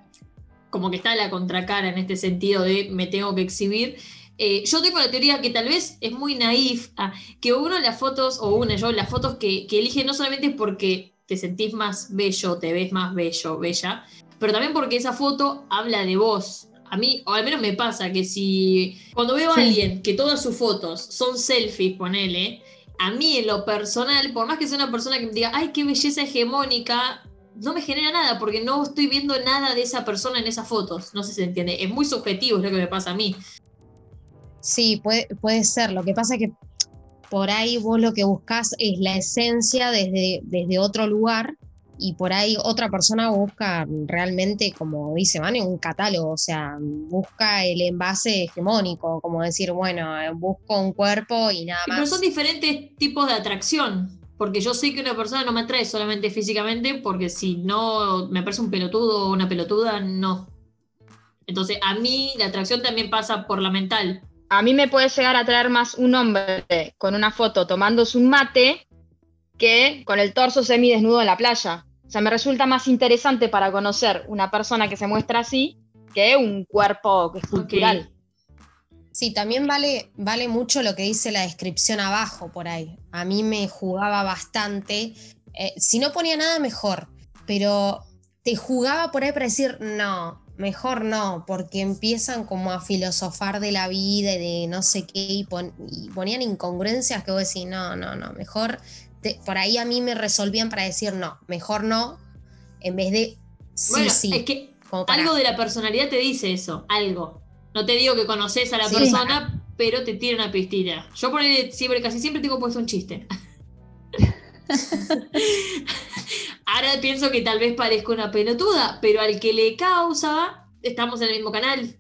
Speaker 1: Como que está la contracara en este sentido de me tengo que exhibir. Eh, yo tengo la teoría que tal vez es muy naif, ah, que uno las fotos, o una yo, las fotos que, que elige no solamente es porque te sentís más bello, te ves más bello, bella, pero también porque esa foto habla de vos. A mí, o al menos me pasa que si cuando veo a
Speaker 2: Sí.
Speaker 1: alguien que todas sus fotos son selfies, ponele, a mí en lo personal, por más que sea una persona que me diga, ay, qué belleza hegemónica, no me genera nada porque no estoy viendo nada de esa persona en esas fotos. No sé si se entiende. Es muy subjetivo, es lo que me pasa a mí.
Speaker 3: Sí, puede, puede ser. Lo que pasa es que por ahí vos lo que buscas es la esencia desde, desde otro lugar y por ahí otra persona busca realmente, como dice Vane, un catálogo, o sea, busca el envase hegemónico, como decir, bueno, busco un cuerpo y nada
Speaker 1: Y Pero
Speaker 3: más.
Speaker 1: son diferentes tipos de atracción. Porque yo sé que una persona no me atrae solamente físicamente, porque si no me parece un pelotudo o una pelotuda, no. Entonces, a mí la atracción también pasa por la mental.
Speaker 4: A mí me puede llegar a traer más un hombre con una foto tomándose un mate que con el torso semidesnudo en la playa. O sea, me resulta más interesante para conocer una persona que se muestra así que un cuerpo que es cultural.
Speaker 3: Sí, también vale, vale mucho lo que dice la descripción abajo por ahí. A mí me jugaba bastante. Eh, si no ponía nada, mejor. Pero te jugaba por ahí para decir, no, mejor no, porque empiezan como a filosofar de la vida y de no sé qué, y, pon- y ponían incongruencias que vos decís, no, no, no, mejor. te- por ahí a mí me resolvían para decir, no, mejor no, en vez de sí,
Speaker 1: bueno,
Speaker 3: sí.
Speaker 1: es que algo de la personalidad te dice eso, algo. No te digo que conoces a la
Speaker 3: Sí.
Speaker 1: persona, pero te tira una pistilla. Yo por ahí siempre, casi siempre tengo puesto un chiste. Ahora pienso que tal vez parezca una pelotuda, pero al que le causa, estamos en el mismo canal.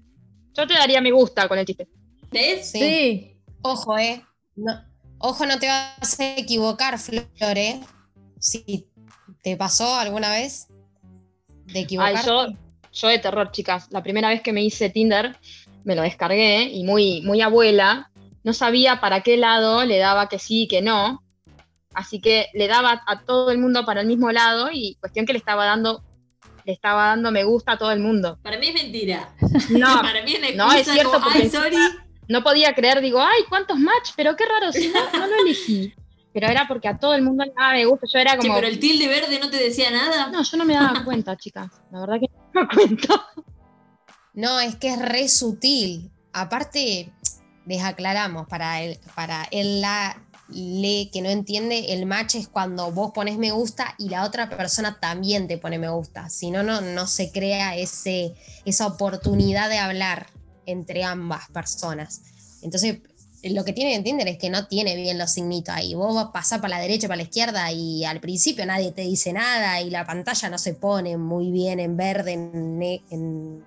Speaker 4: Yo te daría me gusta con el chiste.
Speaker 1: ¿Ves?
Speaker 3: Sí.
Speaker 2: Sí.
Speaker 3: Ojo, eh. No- ojo, no te vas a equivocar, Flore. Si te pasó alguna vez de
Speaker 4: Ay,
Speaker 3: equivocar.
Speaker 4: yo, yo de terror, chicas. La primera vez que me hice Tinder, me lo descargué y muy, muy abuela. No sabía para qué lado le daba que sí y que no. Así que le daba a todo el mundo para el mismo lado y cuestión que le estaba dando, le estaba dando me gusta a todo el mundo.
Speaker 1: Para mí es mentira.
Speaker 4: No,
Speaker 1: Para mí es
Speaker 4: no, es cierto,
Speaker 1: como,
Speaker 4: porque
Speaker 1: sorry.
Speaker 4: no podía creer, digo, ay, ¿cuántos match? Pero qué raro, si no, no lo elegí. Pero era porque a todo el mundo le daba me gusta. Yo era como.
Speaker 1: pero el tilde verde no te decía nada.
Speaker 4: No, yo no me daba cuenta, chicas. La verdad que no me daba cuenta.
Speaker 3: No, es que es re sutil. Aparte, les aclaramos, para el, para el la le que no entiende, el match es cuando vos pones me gusta y la otra persona también te pone me gusta. Si no, no, se crea ese, esa oportunidad de hablar entre ambas personas. Entonces, lo que tiene que entender es que no tiene bien los signitos ahí. Vos pasar para la derecha, para la izquierda y al principio nadie te dice nada y la pantalla no se pone muy bien en verde, en, en,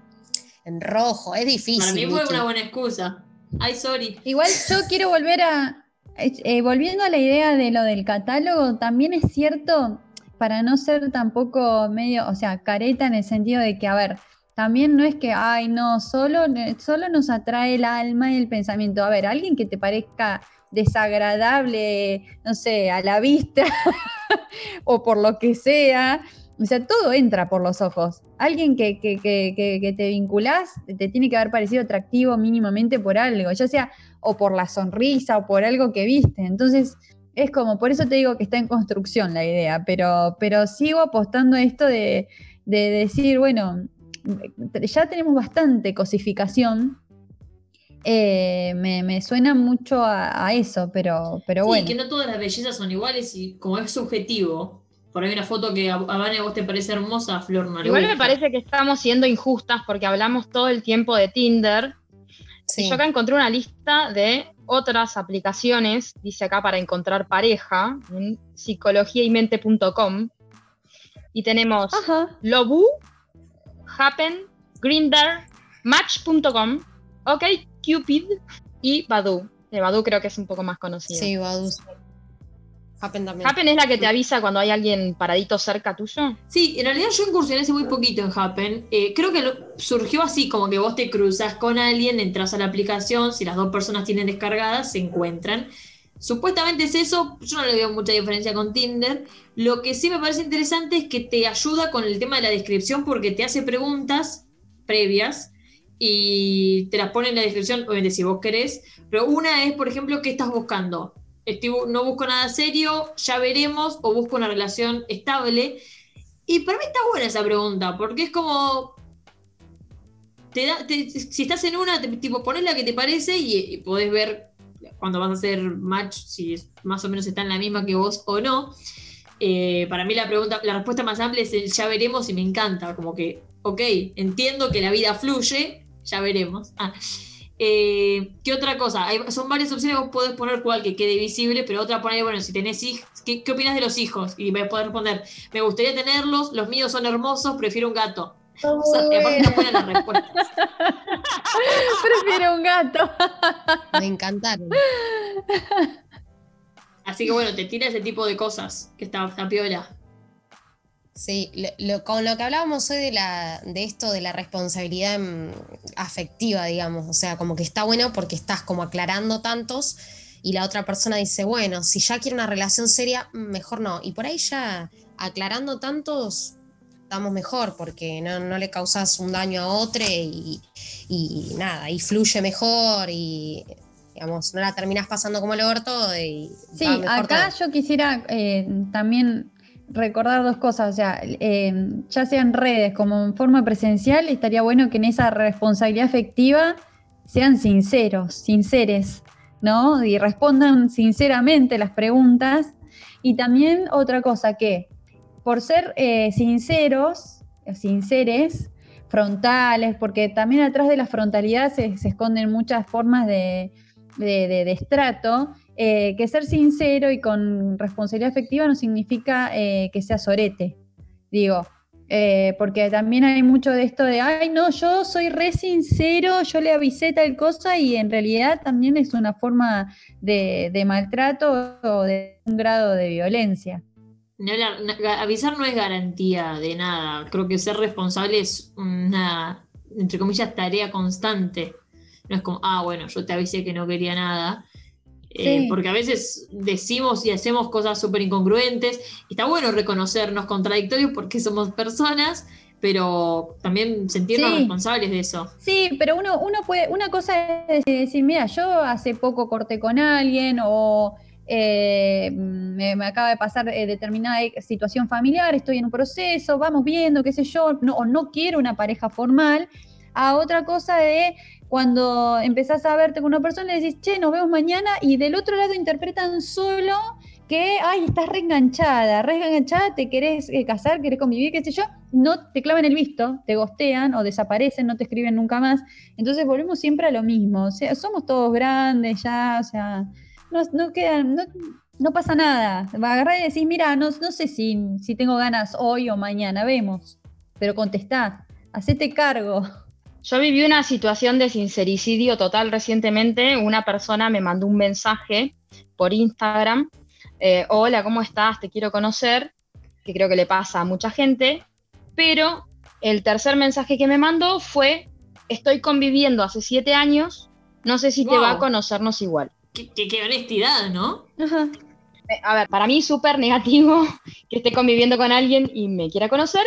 Speaker 3: en rojo. Es difícil.
Speaker 1: Para mí fue una buena excusa. Ay, sorry.
Speaker 2: Igual yo quiero volver a, eh, volviendo a la idea de lo del catálogo, también es cierto, para no ser tampoco medio, o sea, careta en el sentido de que, a ver, también no es que, ay, no, solo, solo nos atrae el alma y el pensamiento. A ver, alguien que te parezca desagradable, no sé, a la vista o por lo que sea, o sea, todo entra por los ojos. Alguien que, que, que, que, que te vinculás te tiene que haber parecido atractivo mínimamente por algo, ya sea o por la sonrisa o por algo que viste. Entonces, es como, por eso te digo que está en construcción la idea, pero, pero sigo apostando a esto de, de decir, bueno, ya tenemos bastante cosificación. eh, me, me suena mucho a, a eso, pero, pero
Speaker 1: Sí,
Speaker 2: bueno.
Speaker 1: que no todas las bellezas son iguales y como es subjetivo. Por ahí una foto que a, a Vane a vos te parece hermosa, a Flor no
Speaker 4: Igual me parece que estamos siendo injustas porque hablamos todo el tiempo de Tinder.
Speaker 3: Sí.
Speaker 4: Y yo acá encontré una lista de otras aplicaciones, dice acá para encontrar pareja, en psicologiaymente.com. Y tenemos
Speaker 2: Ajá.
Speaker 4: Lobu, Happen, Grindr, Match.com, OK Cupid y Badoo. El Badoo creo que es un poco más conocido.
Speaker 3: Sí, Badu. Happen también.
Speaker 4: Happen es la que te avisa cuando hay alguien paradito cerca tuyo.
Speaker 1: Sí, en realidad yo incursioné hace muy poquito en Happen. Eh, creo que lo- surgió así, como que vos te cruzas con alguien, entras a la aplicación, si las dos personas tienen descargadas, se encuentran. Supuestamente es eso, yo no le veo mucha diferencia con Tinder. Lo que sí me parece interesante es que te ayuda con el tema de la descripción porque te hace preguntas previas y te las pone en la descripción, obviamente si vos querés. Pero una es, por ejemplo, ¿qué estás buscando? No busco nada serio, ya veremos, o busco una relación estable. Y para mí está buena esa pregunta, porque es como. Te da, si estás en una, tipo, pones la que te parece y, y podés ver cuando vas a hacer match si más o menos está en la misma que vos o no. Eh, para mí la pregunta, la respuesta más amplia es el ya veremos y me encanta. Como que, ok, entiendo que la vida fluye, ya veremos. Ah, eh, ¿Qué otra cosa? Hay- son varias opciones, vos podés poner cual que quede visible, pero otra poner, bueno, si tenés hijos, ¿qué, qué opinas de los hijos? Y me podés responder, me gustaría tenerlos, los míos son hermosos, prefiero un gato. O sea, buenas las respuestas.
Speaker 2: Prefiero un gato.
Speaker 3: Me encantaron.
Speaker 1: Así que bueno, te tira ese tipo de cosas, que está, está piola.
Speaker 3: Sí, lo- lo- con lo que hablábamos hoy de, la, de esto de la responsabilidad mm, afectiva, digamos, o sea, como que está bueno porque estás como aclarando tantos y la otra persona dice, bueno, si ya quiere una relación seria, mm, mejor no. Y por ahí ya aclarando tantos, estamos mejor porque no, no le causas un daño a otro y, y nada, y fluye mejor y, digamos, no la terminas pasando como el orto y
Speaker 2: Sí, acá
Speaker 3: todo.
Speaker 2: yo quisiera eh, también recordar dos cosas, o sea, eh, ya sea en redes como en forma presencial, estaría bueno que en esa responsabilidad afectiva sean sinceros, sinceres, ¿no? Y respondan sinceramente las preguntas. Y también otra cosa que, por ser eh, sinceros, sinceres, frontales, porque también atrás de la frontalidad se, se esconden muchas formas de, de, de- de estrato, eh, que ser sincero y con responsabilidad afectiva no significa eh, que seas sorete, digo. Eh, porque también hay mucho de esto de, ay, no, yo soy re sincero, yo le avisé tal cosa y en realidad también es una forma de, maltrato o de un grado de violencia.
Speaker 1: No, avisar no es garantía de nada. Creo que ser responsable es una, entre comillas, tarea constante. No es como, ah, bueno, yo te avisé que no quería nada. Eh,
Speaker 2: Sí.
Speaker 1: Porque a veces decimos y hacemos cosas súper incongruentes. Está bueno reconocernos contradictorios porque somos personas, pero también sentirnos
Speaker 2: Sí.
Speaker 1: responsables de eso.
Speaker 2: Sí, pero uno, uno puede, una cosa es decir, mira, yo hace poco corté con alguien o eh, me, me acaba de pasar eh, determinada situación familiar, estoy en un proceso, vamos viendo, qué sé yo, no, o no quiero una pareja formal, a otra cosa de cuando empezás a verte con una persona y decís, che, nos vemos mañana, y del otro lado interpretan solo que, ay, estás reenganchada, reenganchada, te querés eh, casar, querés convivir, qué sé yo, no te clavan el visto, te gostean o desaparecen, no te escriben nunca más. Entonces volvemos siempre a lo mismo. O sea, somos todos grandes ya, o sea, no, no quedan, no, no pasa nada. Va a agarrar y decir, mira, no, no sé si, si tengo ganas hoy o mañana, vemos. Pero contestá, hacete cargo.
Speaker 4: Yo viví una situación de sincericidio total recientemente. Una persona me mandó un mensaje por Instagram. eh, Hola, ¿cómo estás? Te quiero conocer. Que creo que le pasa a mucha gente. Pero el tercer mensaje que me mandó fue, estoy conviviendo hace siete años. No sé si te va a conocernos igual.
Speaker 1: Qué, qué- qué honestidad, ¿no?
Speaker 2: Ajá.
Speaker 4: A ver, para mí súper negativo que esté conviviendo con alguien y me quiera conocer.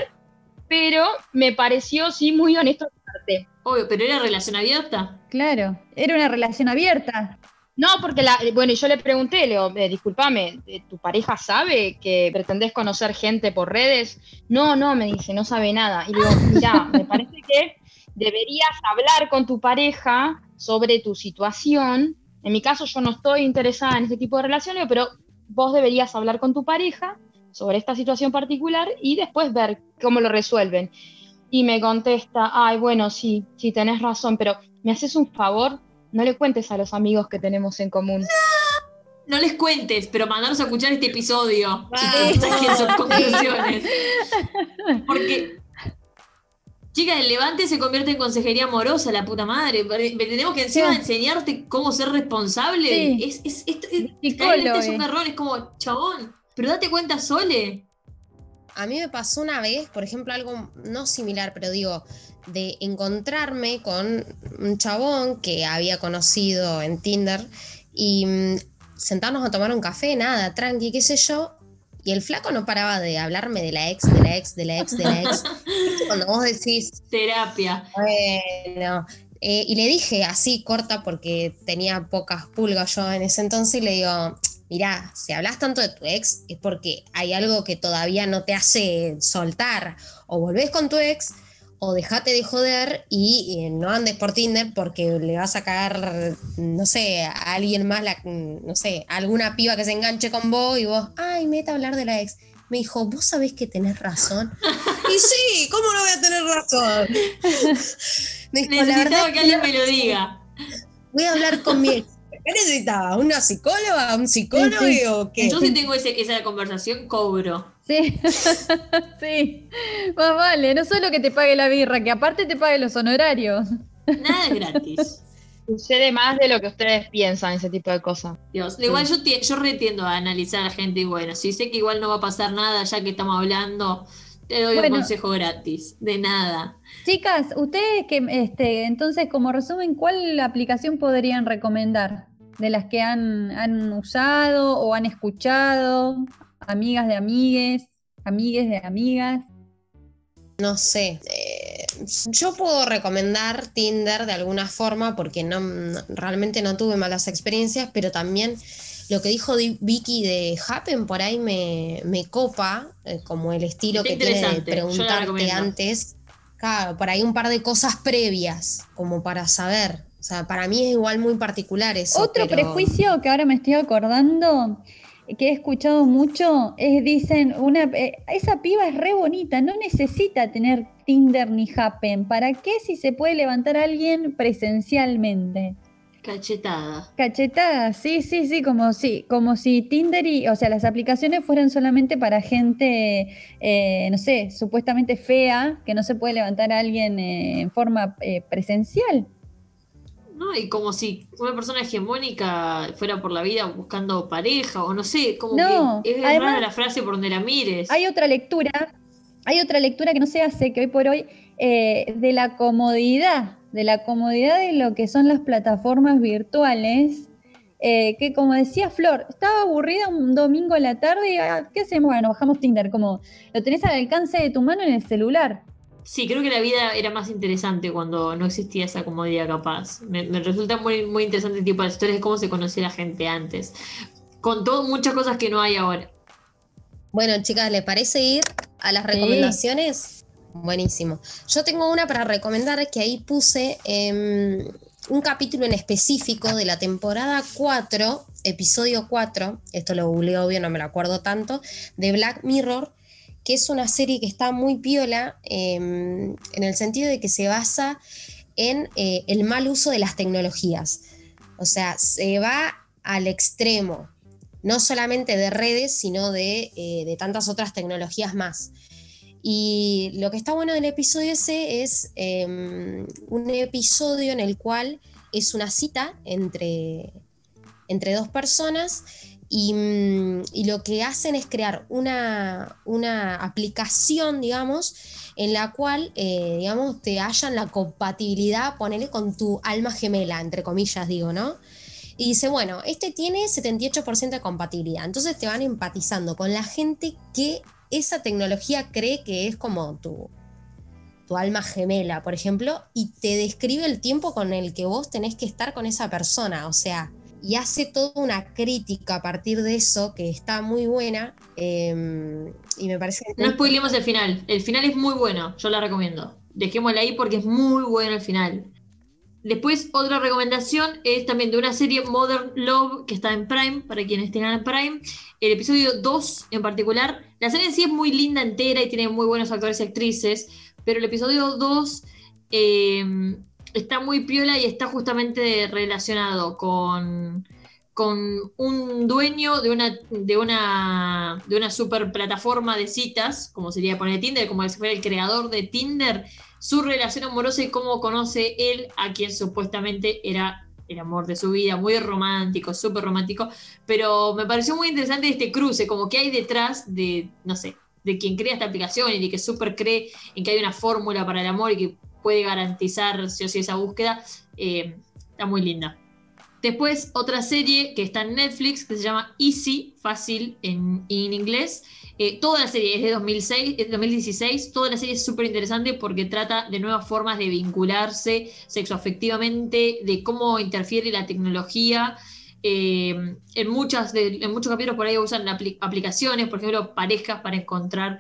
Speaker 4: Pero me pareció, sí, muy honesto parte.
Speaker 1: Obvio, pero era relación abierta.
Speaker 2: Claro, era una relación abierta.
Speaker 4: No, porque la, bueno, yo le pregunté, le digo, eh, discúlpame, eh, ¿tu pareja sabe que pretendés conocer gente por redes? No, no, me dice, no sabe nada. Y le digo, mira, me parece que deberías hablar con tu pareja sobre tu situación. En mi caso, yo no estoy interesada en este tipo de relaciones, pero vos deberías hablar con tu pareja sobre esta situación particular y después ver cómo lo resuelven. Y me contesta, ay, bueno, sí, sí, tenés razón, pero ¿me haces un favor? No le cuentes a los amigos que tenemos en común.
Speaker 1: No les cuentes, pero mandaros a escuchar este episodio.
Speaker 3: Vamos.
Speaker 1: Y saquen sus conclusiones. Porque, chicas, el levante se convierte en consejería amorosa, la puta madre. Tenemos que encima
Speaker 2: Sí.
Speaker 1: enseñarte cómo ser responsable.
Speaker 2: Sí.
Speaker 1: Es, es, esto- es- este es un
Speaker 2: eh.
Speaker 1: error, es como, chabón, pero date cuenta, Sole.
Speaker 3: A mí me pasó una vez, por ejemplo, algo no similar, pero digo, de encontrarme con un chabón que había conocido en Tinder y mm, sentarnos a tomar un café, nada, tranqui, qué sé yo. Y el flaco no paraba de hablarme de la ex, de la ex, de la ex, de la ex. ¿Viste Cuando vos decís,
Speaker 1: Terapia.
Speaker 3: bueno, eh, y le dije así corta porque tenía pocas pulgas yo en ese entonces y le digo, mirá, si hablas tanto de tu ex es porque hay algo que todavía no te hace soltar. O volvés con tu ex o dejate de joder y eh, no andes por Tinder porque le vas a cagar, no sé, a alguien más, la- no sé, a alguna piba que se enganche con vos y vos, ay, meta a hablar de la ex. Me dijo, vos sabés que tenés razón. y sí, ¿cómo no voy a tener razón? Me dijo, la verdad
Speaker 1: Necesitaba
Speaker 3: es
Speaker 1: que
Speaker 3: que
Speaker 1: alguien me lo diga.
Speaker 3: voy a hablar con mi ex. ¿Qué necesitaba? ¿Una psicóloga? ¿Un psicólogo
Speaker 2: Sí, sí.
Speaker 3: o qué?
Speaker 1: Yo si tengo ese- esa conversación, cobro.
Speaker 2: Sí, sí. Más vale, no solo que te pague la birra, que aparte te pague los honorarios.
Speaker 1: Nada es gratis.
Speaker 4: Sucede más de lo que ustedes piensan, ese tipo de cosas.
Speaker 1: Dios, igual yo, yo retiendo a analizar a la gente y bueno, si sé que igual no va a pasar nada ya que estamos hablando, te doy
Speaker 2: Bueno.
Speaker 1: un consejo gratis. De nada.
Speaker 2: Chicas, ustedes que, este, entonces, como resumen, ¿cuál aplicación podrían recomendar? De las que han, han usado o han escuchado, amigas de amigues, amigues de amigas.
Speaker 3: No sé. eh, yo puedo recomendar Tinder de alguna forma porque no, no- realmente no tuve malas experiencias, pero también lo que dijo Di- Vicky de Happen por ahí me, me copa, eh, como el estilo
Speaker 1: Está
Speaker 3: que tiene de preguntarte antes. Claro, por ahí un par de cosas previas, como para saber. O sea, para mí es igual muy particular eso.
Speaker 2: Otro
Speaker 3: pero-
Speaker 2: prejuicio que ahora me estoy acordando, que he escuchado mucho, es dicen, una, eh, esa piba es re bonita, no necesita tener Tinder ni Happen. ¿Para qué si se puede levantar a alguien presencialmente?
Speaker 1: Cachetada.
Speaker 2: Cachetada, sí, sí, sí, como si, como si Tinder y, o sea, las aplicaciones fueran solamente para gente, eh, no sé, supuestamente fea, que no se puede levantar a alguien eh, en forma eh, presencial.
Speaker 1: ¿No? Y como si una persona hegemónica fuera por la vida buscando pareja, o no sé, como
Speaker 2: No,
Speaker 1: que es
Speaker 2: además-
Speaker 1: rara la frase por donde la mires.
Speaker 2: Hay otra lectura, hay otra lectura que no se hace, que hoy por hoy, eh, de la comodidad, de la comodidad de lo que son las plataformas virtuales, eh, que como decía Flor, estaba aburrida un domingo a la tarde y ah, ¿qué hacemos? Bueno, bajamos Tinder, como lo tenés al alcance de tu mano en el celular.
Speaker 1: Sí, creo que la vida era más interesante cuando no existía esa comodidad capaz. Me, me resulta muy, muy interesante tipo las historias de cómo se conocía la gente antes. Con todo, muchas cosas que no hay ahora.
Speaker 3: Bueno, chicas, ¿le parece ir a las
Speaker 2: Sí.
Speaker 3: recomendaciones? Buenísimo. Yo tengo una para recomendar que ahí puse em, un capítulo en específico de la temporada 4, episodio 4, esto lo googleé obvio, no me lo acuerdo tanto, de Black Mirror, que es una serie que está muy piola em, en el sentido de que se basa en eh, el mal uso de las tecnologías. O sea, se va al extremo, no solamente de redes, sino de, eh, de tantas otras tecnologías más. Y lo que está bueno del episodio ese es em, un episodio en el cual es una cita entre, entre dos personas y, mm, y lo que hacen es crear una, una aplicación, digamos, en la cual, eh, digamos, te hallan la compatibilidad, ponele con tu alma gemela, entre comillas, digo, ¿no? Y dice, bueno, este tiene 78% de compatibilidad. Entonces te van empatizando con la gente que esa tecnología cree que es como tu, tu alma gemela, por ejemplo, y te describe el tiempo con el que vos tenés que estar con esa persona. O sea, y hace toda una crítica a partir de eso que está muy buena. eh, y me parece
Speaker 1: No spoilemos el final. El final es muy bueno, yo la recomiendo. Dejémosla ahí porque es muy bueno el final. Después, otra recomendación es también de una serie Modern Love que está en Prime, para quienes tengan Prime. El episodio 2 en particular. La serie en sí es muy linda entera y tiene muy buenos actores y actrices, pero el episodio 2 eh, está muy piola y está justamente relacionado con, con un dueño de una, de una, de una super plataforma de citas, como sería poner Tinder, como si fuera el creador de Tinder, su relación amorosa y cómo conoce él a quien supuestamente era el amor de su vida, muy romántico, súper romántico, pero me pareció muy interesante este cruce, como que hay detrás de, no sé, de quien crea esta aplicación y de que súper cree en que hay una fórmula para el amor y que puede garantizar sí o sí esa búsqueda, eh, está muy linda. Después, otra serie que está en Netflix que se llama Easy, fácil en, en inglés. Eh, toda la serie es de 2006, es de 2016. Toda la serie es súper interesante porque trata de nuevas formas de vincularse sexoafectivamente, de cómo interfiere la tecnología. Eh, en, muchas de- en muchos capítulos por ahí usan apli- aplicaciones, por ejemplo, parejas para encontrar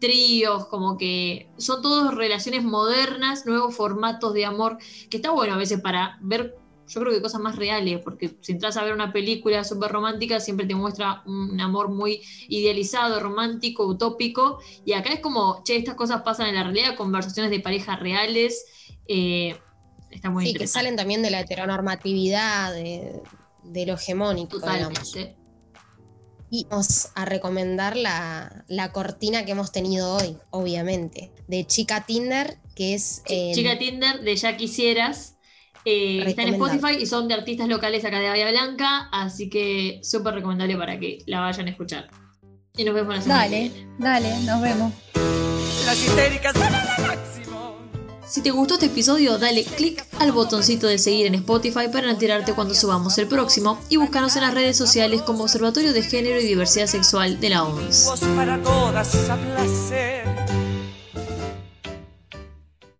Speaker 1: tríos, como que son todas relaciones modernas, nuevos formatos de amor, que está bueno a veces para ver yo creo que cosas más reales, porque si entras a ver una película súper romántica, siempre te muestra un amor muy idealizado, romántico, utópico, y acá es como, che, estas cosas pasan en la realidad, conversaciones de parejas reales, eh, está muy
Speaker 3: sí, que salen también de la heteronormatividad, de, de lo hegemónico, digamos. Y vamos a recomendar la, la cortina que hemos tenido hoy, obviamente, de Chica Tinder, que es... eh,
Speaker 1: Chica Tinder de Ya Quisieras. eh, está en. Spotify y son de artistas locales acá de Bahía Blanca, así que súper recomendable para que la vayan a escuchar. Y nos vemos la semana que
Speaker 2: Dale,
Speaker 1: viene.
Speaker 2: dale, nos vemos.
Speaker 5: Las histéricas.
Speaker 1: Si te gustó este episodio, dale click al botoncito de seguir en Spotify para enterarte cuando subamos el próximo y búscanos en las redes sociales como Observatorio de Género y Diversidad Sexual de la OMS.